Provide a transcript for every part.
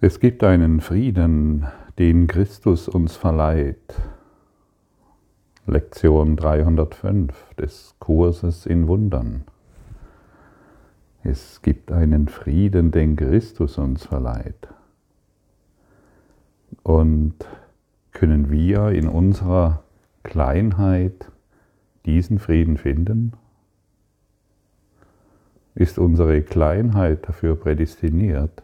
Es gibt einen Frieden, den Christus uns verleiht. Lektion 305 des Kurses in Wundern. Es gibt einen Frieden, den Christus uns verleiht. Und können wir in unserer Kleinheit diesen Frieden finden? Ist unsere Kleinheit dafür prädestiniert?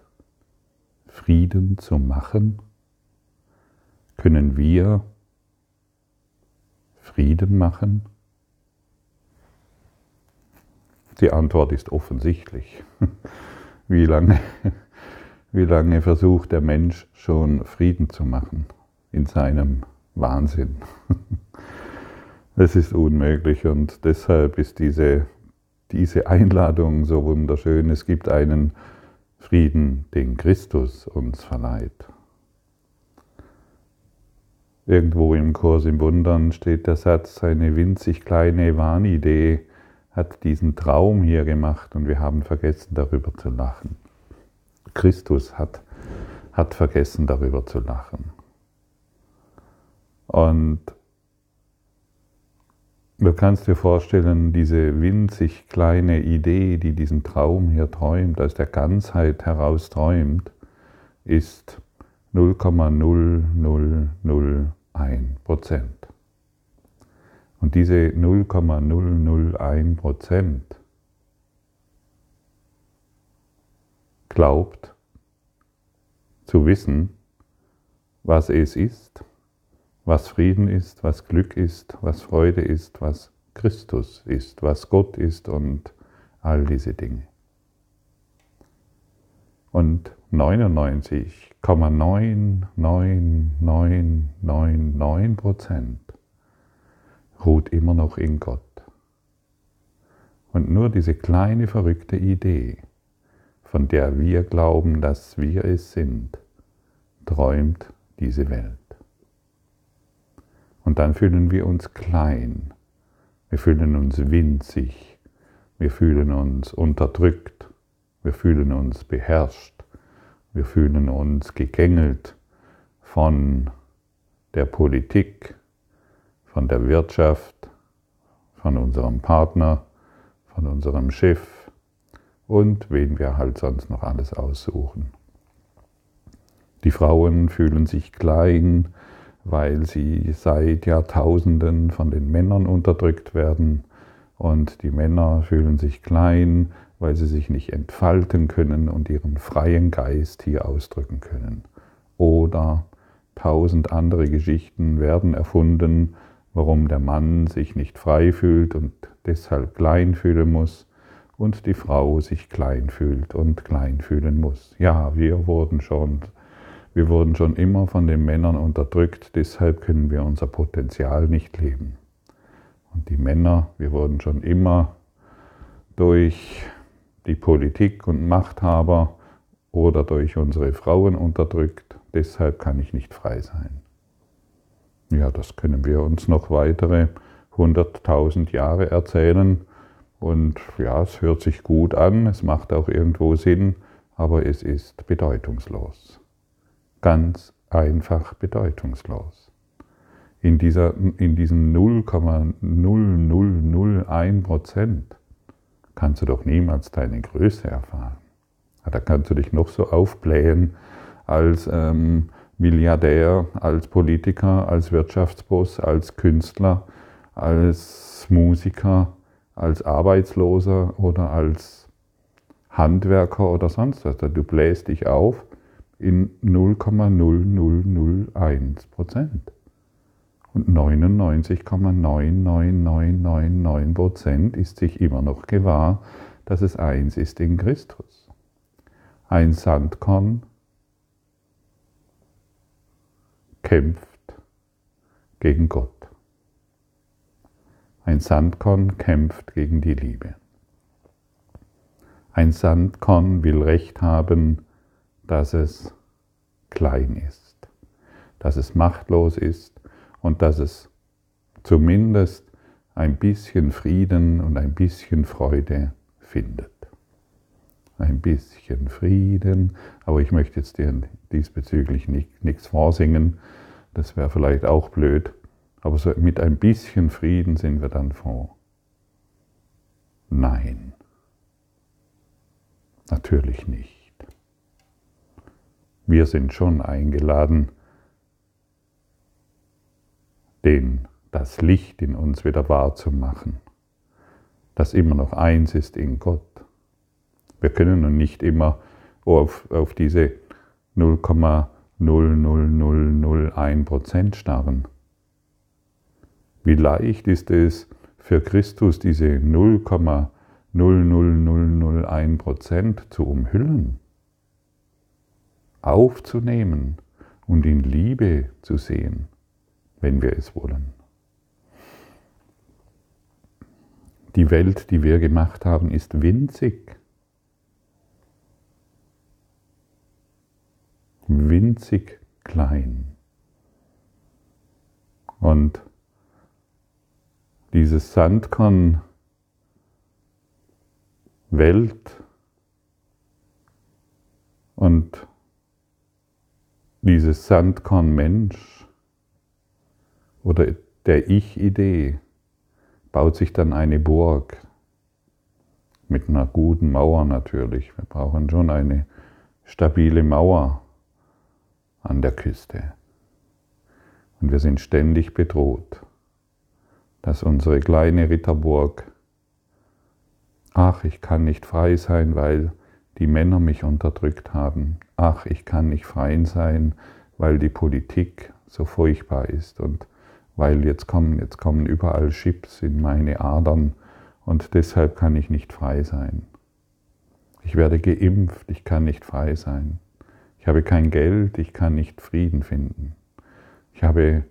Frieden zu machen? Können wir Frieden machen? Die Antwort ist offensichtlich. Wie lange, wie lange versucht der Mensch schon Frieden zu machen in seinem Wahnsinn? Es ist unmöglich und deshalb ist diese, diese Einladung so wunderschön. Es gibt einen Frieden, den Christus uns verleiht. Irgendwo im Kurs im Wundern steht der Satz, eine winzig kleine Wahnidee hat diesen Traum hier gemacht und wir haben vergessen darüber zu lachen. Christus hat, hat vergessen darüber zu lachen. Und Du kannst dir vorstellen, diese winzig kleine Idee, die diesen Traum hier träumt, aus der Ganzheit heraus träumt, ist 0,0001 Prozent. Und diese 0,001 Prozent glaubt zu wissen, was es ist was Frieden ist, was Glück ist, was Freude ist, was Christus ist, was Gott ist und all diese Dinge. Und 99,99999 Prozent ruht immer noch in Gott. Und nur diese kleine verrückte Idee, von der wir glauben, dass wir es sind, träumt diese Welt. Und dann fühlen wir uns klein, wir fühlen uns winzig, wir fühlen uns unterdrückt, wir fühlen uns beherrscht, wir fühlen uns gegängelt von der Politik, von der Wirtschaft, von unserem Partner, von unserem Chef und wen wir halt sonst noch alles aussuchen. Die Frauen fühlen sich klein, weil sie seit Jahrtausenden von den Männern unterdrückt werden und die Männer fühlen sich klein, weil sie sich nicht entfalten können und ihren freien Geist hier ausdrücken können. Oder tausend andere Geschichten werden erfunden, warum der Mann sich nicht frei fühlt und deshalb klein fühlen muss und die Frau sich klein fühlt und klein fühlen muss. Ja, wir wurden schon wir wurden schon immer von den Männern unterdrückt, deshalb können wir unser Potenzial nicht leben. Und die Männer, wir wurden schon immer durch die Politik und Machthaber oder durch unsere Frauen unterdrückt, deshalb kann ich nicht frei sein. Ja, das können wir uns noch weitere 100.000 Jahre erzählen. Und ja, es hört sich gut an, es macht auch irgendwo Sinn, aber es ist bedeutungslos ganz einfach bedeutungslos. In, dieser, in diesen 0,0001 Prozent kannst du doch niemals deine Größe erfahren. Da kannst du dich noch so aufblähen als ähm, Milliardär, als Politiker, als Wirtschaftsboss, als Künstler, als Musiker, als Arbeitsloser oder als Handwerker oder sonst was. Du bläst dich auf in 0,0001 Prozent. Und 99,99999 Prozent ist sich immer noch gewahr, dass es eins ist in Christus. Ein Sandkorn kämpft gegen Gott. Ein Sandkorn kämpft gegen die Liebe. Ein Sandkorn will Recht haben dass es klein ist, dass es machtlos ist und dass es zumindest ein bisschen Frieden und ein bisschen Freude findet. ein bisschen Frieden. Aber ich möchte jetzt dir diesbezüglich nicht, nichts vorsingen. Das wäre vielleicht auch blöd. Aber so mit ein bisschen Frieden sind wir dann froh. Nein, natürlich nicht. Wir sind schon eingeladen, den, das Licht in uns wieder wahrzumachen, das immer noch eins ist in Gott. Wir können nun nicht immer auf, auf diese 0,00001% starren. Wie leicht ist es für Christus, diese 0,00001% zu umhüllen, aufzunehmen und in Liebe zu sehen, wenn wir es wollen. Die Welt, die wir gemacht haben, ist winzig. winzig klein. Und dieses Sandkorn Welt und dieses Sandkorn Mensch oder der Ich-Idee baut sich dann eine Burg mit einer guten Mauer natürlich. Wir brauchen schon eine stabile Mauer an der Küste. Und wir sind ständig bedroht, dass unsere kleine Ritterburg, ach, ich kann nicht frei sein, weil die Männer mich unterdrückt haben, ach, ich kann nicht frei sein, weil die Politik so furchtbar ist und weil jetzt kommen, jetzt kommen überall Chips in meine Adern und deshalb kann ich nicht frei sein. Ich werde geimpft, ich kann nicht frei sein. Ich habe kein Geld, ich kann nicht Frieden finden. Ich habe,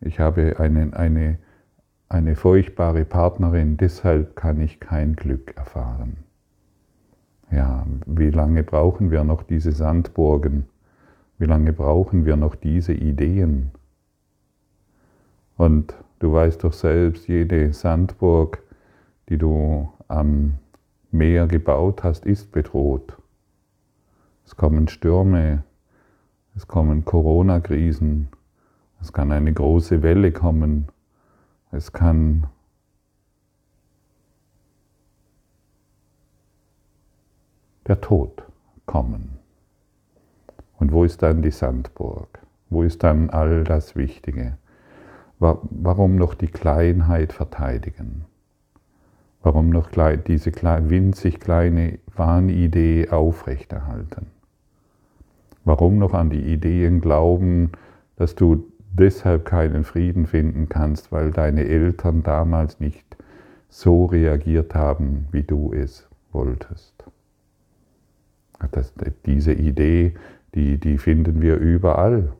ich habe eine, eine, eine furchtbare Partnerin, deshalb kann ich kein Glück erfahren. Ja, wie lange brauchen wir noch diese Sandburgen? Wie lange brauchen wir noch diese Ideen? Und du weißt doch selbst, jede Sandburg, die du am Meer gebaut hast, ist bedroht. Es kommen Stürme, es kommen Corona-Krisen, es kann eine große Welle kommen, es kann der Tod kommen. Und wo ist dann die Sandburg? Wo ist dann all das Wichtige? Warum noch die Kleinheit verteidigen? Warum noch diese winzig kleine Wahnidee aufrechterhalten? Warum noch an die Ideen glauben, dass du deshalb keinen Frieden finden kannst, weil deine Eltern damals nicht so reagiert haben, wie du es wolltest? Das, diese Idee, die, die finden wir überall.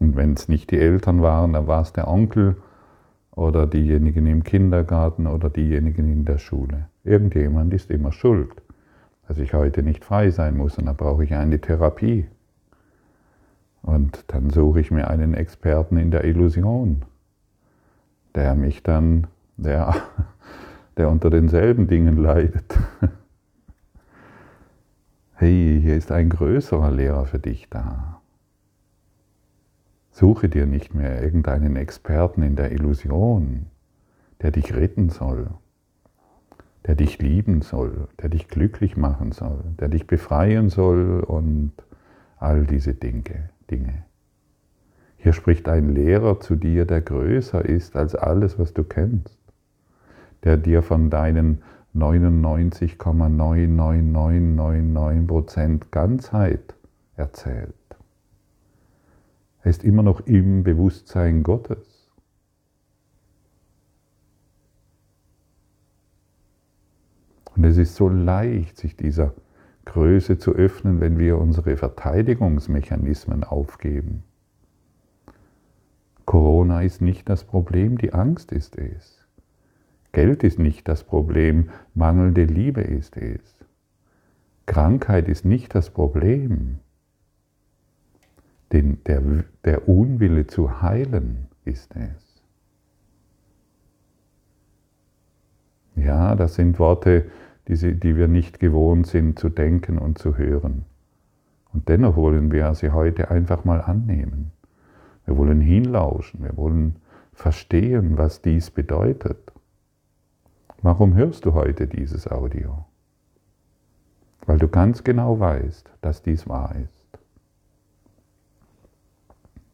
Und wenn es nicht die Eltern waren, dann war es der Onkel oder diejenigen im Kindergarten oder diejenigen in der Schule. Irgendjemand ist immer schuld dass ich heute nicht frei sein muss und da brauche ich eine Therapie. Und dann suche ich mir einen Experten in der Illusion, der mich dann, der, der unter denselben Dingen leidet. Hey, hier ist ein größerer Lehrer für dich da. Suche dir nicht mehr irgendeinen Experten in der Illusion, der dich retten soll der dich lieben soll, der dich glücklich machen soll, der dich befreien soll und all diese Dinge. Dinge. Hier spricht ein Lehrer zu dir, der größer ist als alles, was du kennst, der dir von deinen 99,99999% Ganzheit erzählt. Er ist immer noch im Bewusstsein Gottes. Und es ist so leicht, sich dieser Größe zu öffnen, wenn wir unsere Verteidigungsmechanismen aufgeben. Corona ist nicht das Problem, die Angst ist es. Geld ist nicht das Problem, mangelnde Liebe ist es. Krankheit ist nicht das Problem. Den, der, der Unwille zu heilen ist es. Ja, das sind Worte, die, die wir nicht gewohnt sind zu denken und zu hören. Und dennoch wollen wir sie heute einfach mal annehmen. Wir wollen hinlauschen, wir wollen verstehen, was dies bedeutet. Warum hörst du heute dieses Audio? Weil du ganz genau weißt, dass dies wahr ist.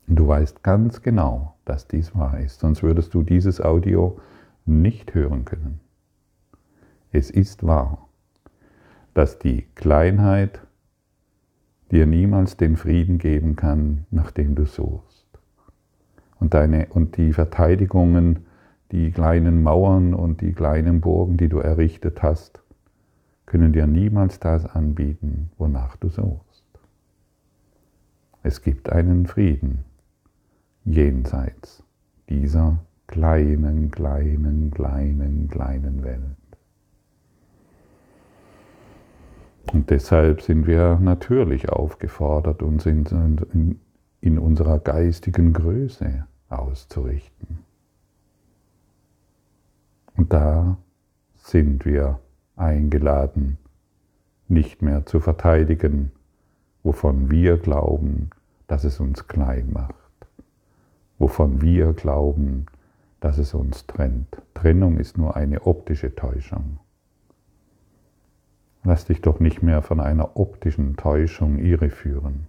Du weißt ganz genau, dass dies wahr ist, sonst würdest du dieses Audio nicht hören können. Es ist wahr, dass die Kleinheit dir niemals den Frieden geben kann, nach dem du suchst. Und, deine, und die Verteidigungen, die kleinen Mauern und die kleinen Burgen, die du errichtet hast, können dir niemals das anbieten, wonach du suchst. Es gibt einen Frieden jenseits dieser kleinen, kleinen, kleinen, kleinen Welt. Und deshalb sind wir natürlich aufgefordert, uns in, in, unserer geistigen Größe auszurichten. Und da sind wir eingeladen, nicht mehr zu verteidigen, wovon wir glauben, dass es uns klein macht, wovon wir glauben, dass es uns trennt. Trennung ist nur eine optische Täuschung. Lass dich doch nicht mehr von einer optischen Täuschung irreführen.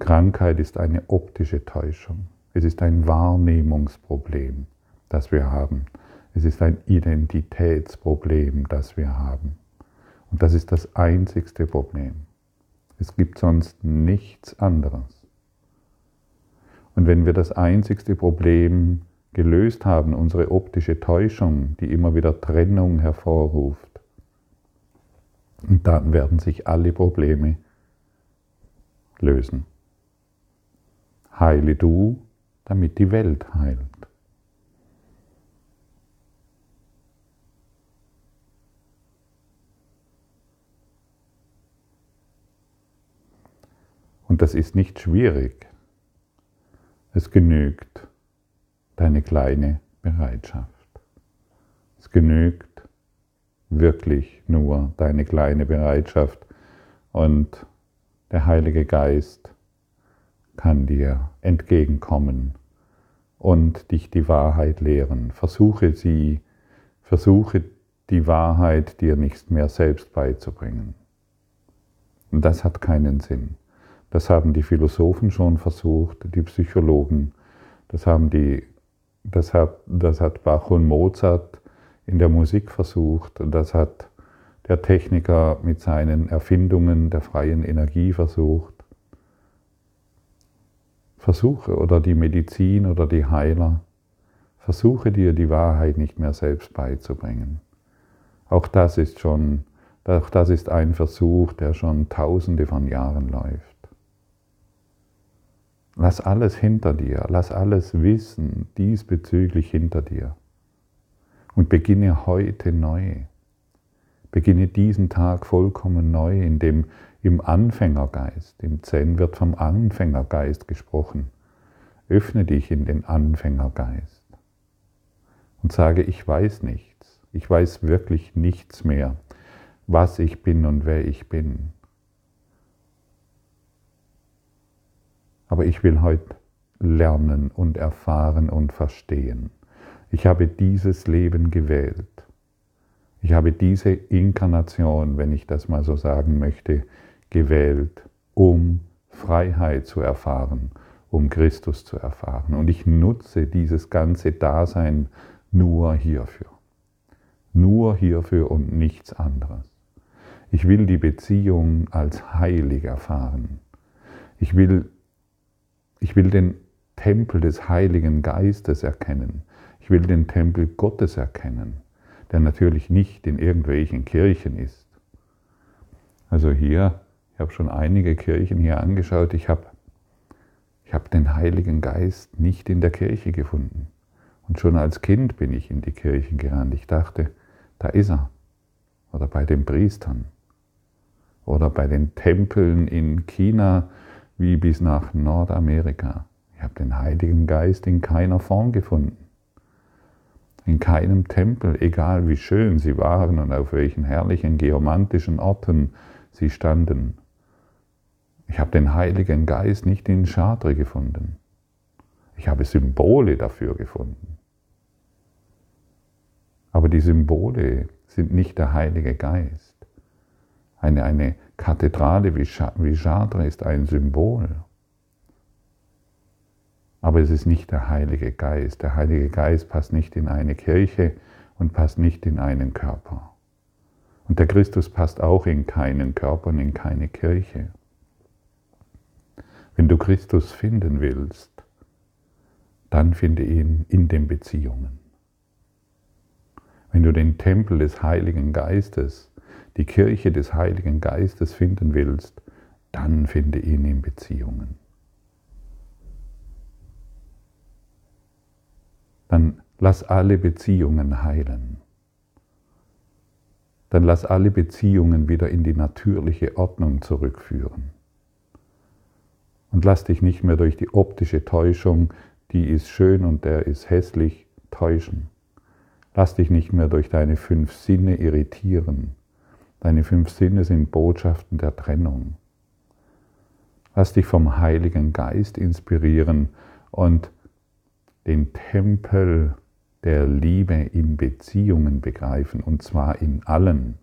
Krankheit ist eine optische Täuschung. Es ist ein Wahrnehmungsproblem, das wir haben. Es ist ein Identitätsproblem, das wir haben. Und das ist das einzigste Problem. Es gibt sonst nichts anderes. Und wenn wir das einzigste Problem gelöst haben, unsere optische Täuschung, die immer wieder Trennung hervorruft, dann werden sich alle Probleme lösen. Heile du, damit die Welt heilt. Und das ist nicht schwierig. Es genügt deine kleine Bereitschaft. Es genügt wirklich nur deine kleine Bereitschaft und der Heilige Geist kann dir entgegenkommen und dich die Wahrheit lehren. Versuche sie, versuche die Wahrheit dir nicht mehr selbst beizubringen. Und das hat keinen Sinn. Das haben die Philosophen schon versucht, die Psychologen, das, haben die, das, hat, das hat Bach und Mozart in der Musik versucht, das hat der Techniker mit seinen Erfindungen der freien Energie versucht. Versuche oder die Medizin oder die Heiler, versuche dir die Wahrheit nicht mehr selbst beizubringen. Auch das ist schon, auch das ist ein Versuch, der schon tausende von Jahren läuft. Lass alles hinter dir, lass alles Wissen diesbezüglich hinter dir und beginne heute neu. Beginne diesen Tag vollkommen neu, in dem im Anfängergeist, im Zen wird vom Anfängergeist gesprochen. Öffne dich in den Anfängergeist und sage, ich weiß nichts, ich weiß wirklich nichts mehr, was ich bin und wer ich bin. Aber ich will heute lernen und erfahren und verstehen. Ich habe dieses Leben gewählt. Ich habe diese Inkarnation, wenn ich das mal so sagen möchte, gewählt, um Freiheit zu erfahren, um Christus zu erfahren. Und ich nutze dieses ganze Dasein nur hierfür. Nur hierfür und nichts anderes. Ich will die Beziehung als heilig erfahren. Ich will ich will den Tempel des Heiligen Geistes erkennen. Ich will den Tempel Gottes erkennen, der natürlich nicht in irgendwelchen Kirchen ist. Also hier, ich habe schon einige Kirchen hier angeschaut, ich habe ich hab den Heiligen Geist nicht in der Kirche gefunden. Und schon als Kind bin ich in die Kirchen gerannt. Ich dachte, da ist er. Oder bei den Priestern. Oder bei den Tempeln in China, wie bis nach Nordamerika. Ich habe den Heiligen Geist in keiner Form gefunden. In keinem Tempel, egal wie schön sie waren und auf welchen herrlichen geomantischen Orten sie standen. Ich habe den Heiligen Geist nicht in Chartres gefunden. Ich habe Symbole dafür gefunden. Aber die Symbole sind nicht der Heilige Geist. Eine, eine Kathedrale wie Chartres ist ein Symbol. Aber es ist nicht der Heilige Geist. Der Heilige Geist passt nicht in eine Kirche und passt nicht in einen Körper. Und der Christus passt auch in keinen Körper und in keine Kirche. Wenn du Christus finden willst, dann finde ihn in den Beziehungen. Wenn du den Tempel des Heiligen Geistes, die Kirche des Heiligen Geistes finden willst, dann finde ihn in Beziehungen. dann lass alle Beziehungen heilen. Dann lass alle Beziehungen wieder in die natürliche Ordnung zurückführen. Und lass dich nicht mehr durch die optische Täuschung, die ist schön und der ist hässlich, täuschen. Lass dich nicht mehr durch deine fünf Sinne irritieren. Deine fünf Sinne sind Botschaften der Trennung. Lass dich vom Heiligen Geist inspirieren und den Tempel der Liebe in Beziehungen begreifen, und zwar in allen.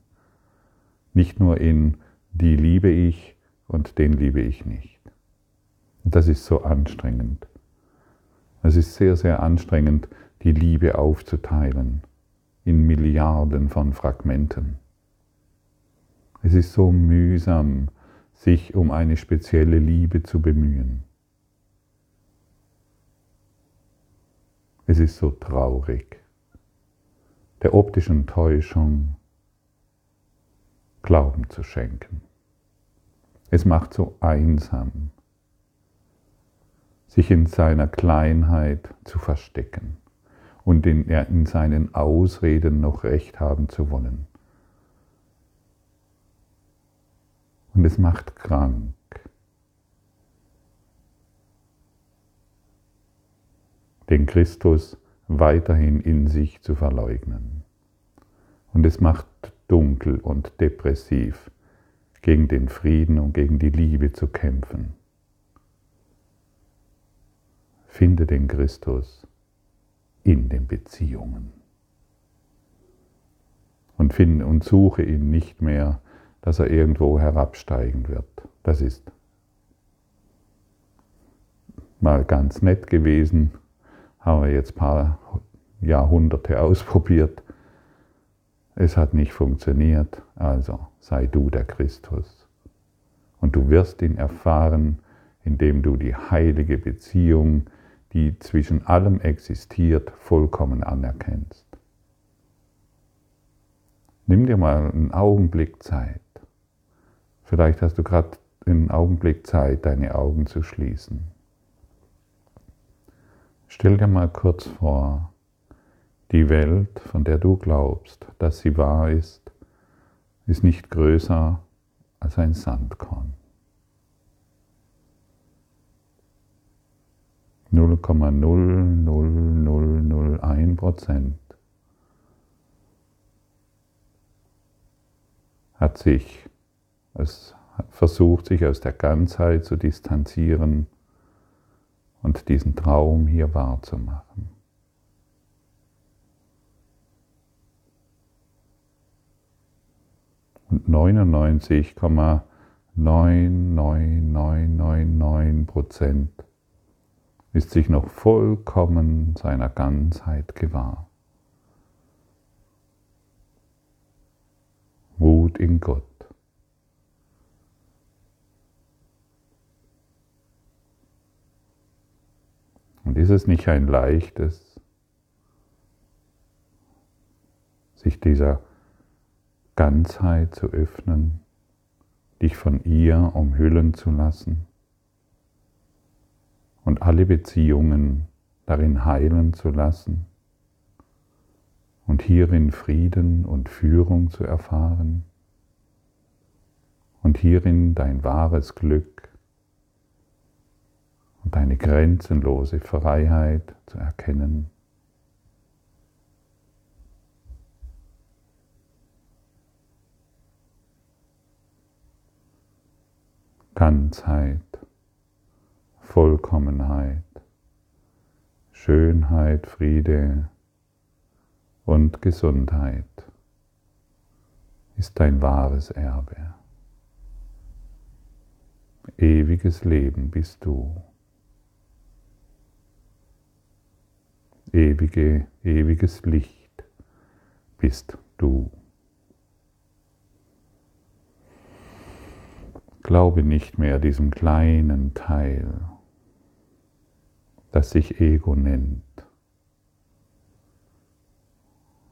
Nicht nur in die liebe ich und den liebe ich nicht. Das ist so anstrengend. Es ist sehr, sehr anstrengend, die Liebe aufzuteilen in Milliarden von Fragmenten. Es ist so mühsam, sich um eine spezielle Liebe zu bemühen. Es ist so traurig, der optischen Täuschung Glauben zu schenken. Es macht so einsam, sich in seiner Kleinheit zu verstecken und in, in seinen Ausreden noch recht haben zu wollen. Und es macht krank. den Christus weiterhin in sich zu verleugnen. Und es macht dunkel und depressiv, gegen den Frieden und gegen die Liebe zu kämpfen. Finde den Christus in den Beziehungen. Und, finde, und suche ihn nicht mehr, dass er irgendwo herabsteigen wird. Das ist mal ganz nett gewesen, haben wir jetzt ein paar Jahrhunderte ausprobiert. Es hat nicht funktioniert, also sei du der Christus. Und du wirst ihn erfahren, indem du die heilige Beziehung, die zwischen allem existiert, vollkommen anerkennst. Nimm dir mal einen Augenblick Zeit. Vielleicht hast du gerade einen Augenblick Zeit, deine Augen zu schließen. Stell dir mal kurz vor, die Welt, von der du glaubst, dass sie wahr ist, ist nicht größer als ein Sandkorn. 0,00001 Prozent hat sich, es versucht sich aus der Ganzheit zu distanzieren und diesen Traum hier wahrzumachen. Und 99,99999 Prozent ist sich noch vollkommen seiner Ganzheit gewahr. Wut in Gott. Und ist es nicht ein leichtes, sich dieser Ganzheit zu öffnen, dich von ihr umhüllen zu lassen und alle Beziehungen darin heilen zu lassen und hierin Frieden und Führung zu erfahren und hierin dein wahres Glück und deine grenzenlose Freiheit zu erkennen. Ganzheit. Vollkommenheit, Schönheit, Friede und Gesundheit ist dein wahres Erbe. Ewiges Leben bist du. Ewige, ewiges Licht bist du. Glaube nicht mehr diesem kleinen Teil, das sich Ego nennt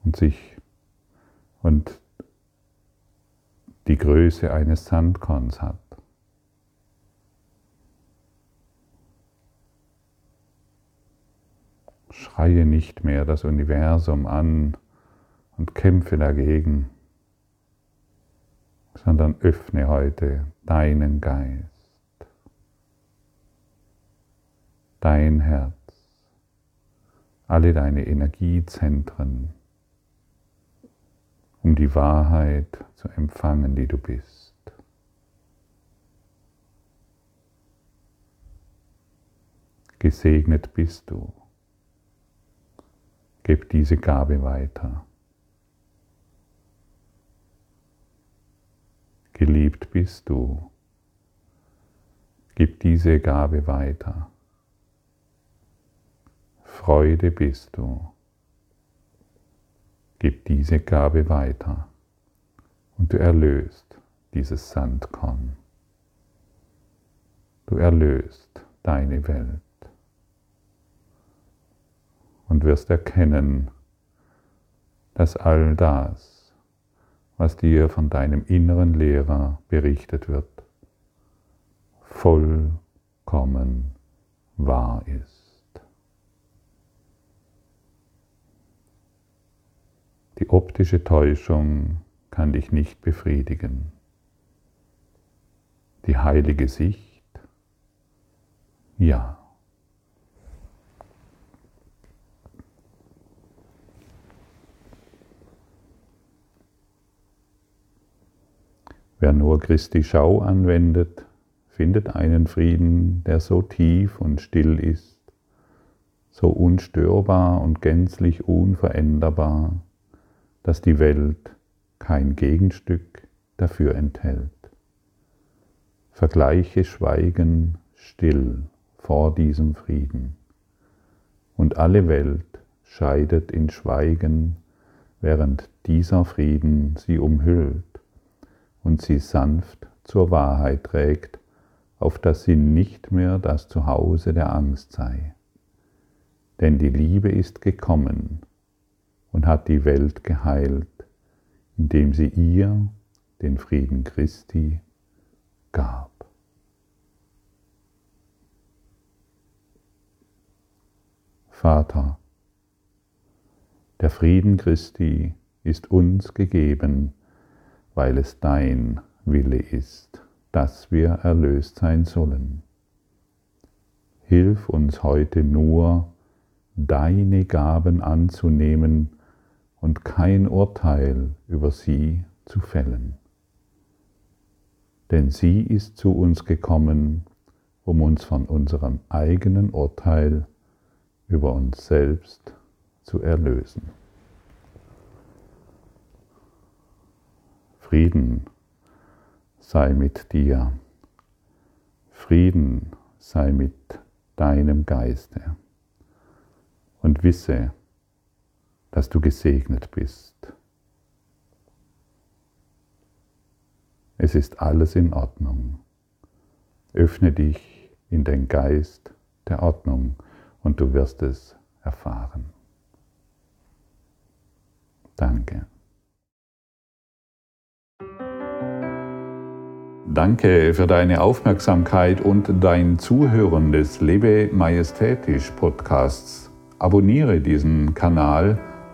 und sich und die Größe eines Sandkorns hat. Schreie nicht mehr das Universum an und kämpfe dagegen, sondern öffne heute deinen Geist, dein Herz, alle deine Energiezentren, um die Wahrheit zu empfangen, die du bist. Gesegnet bist du. Gib diese Gabe weiter. Geliebt bist du. Gib diese Gabe weiter. Freude bist du. Gib diese Gabe weiter und du erlöst dieses Sandkorn. Du erlöst deine Welt und wirst erkennen, dass all das, was dir von deinem inneren Lehrer berichtet wird, vollkommen wahr ist. Optische Täuschung kann dich nicht befriedigen. Die heilige Sicht, ja. Wer nur Christi Schau anwendet, findet einen Frieden, der so tief und still ist, so unstörbar und gänzlich unveränderbar, dass die Welt kein Gegenstück dafür enthält. Vergleiche Schweigen still vor diesem Frieden. Und alle Welt scheidet in Schweigen, während dieser Frieden sie umhüllt und sie sanft zur Wahrheit trägt, auf dass sie nicht mehr das Zuhause der Angst sei. Denn die Liebe ist gekommen und hat die Welt geheilt, indem sie ihr den Frieden Christi gab. Vater, der Frieden Christi ist uns gegeben, weil es dein Wille ist, dass wir erlöst sein sollen. Hilf uns heute nur, deine Gaben anzunehmen und kein Urteil über sie zu fällen. Denn sie ist zu uns gekommen, um uns von unserem eigenen Urteil über uns selbst zu erlösen. Frieden sei mit dir. Frieden sei mit deinem Geiste. Und wisse, dass du gesegnet bist. Es ist alles in Ordnung. Öffne dich in den Geist der Ordnung und du wirst es erfahren. Danke. Danke für deine Aufmerksamkeit und dein Zuhören des Lebe Majestätisch Podcasts. Abonniere diesen Kanal,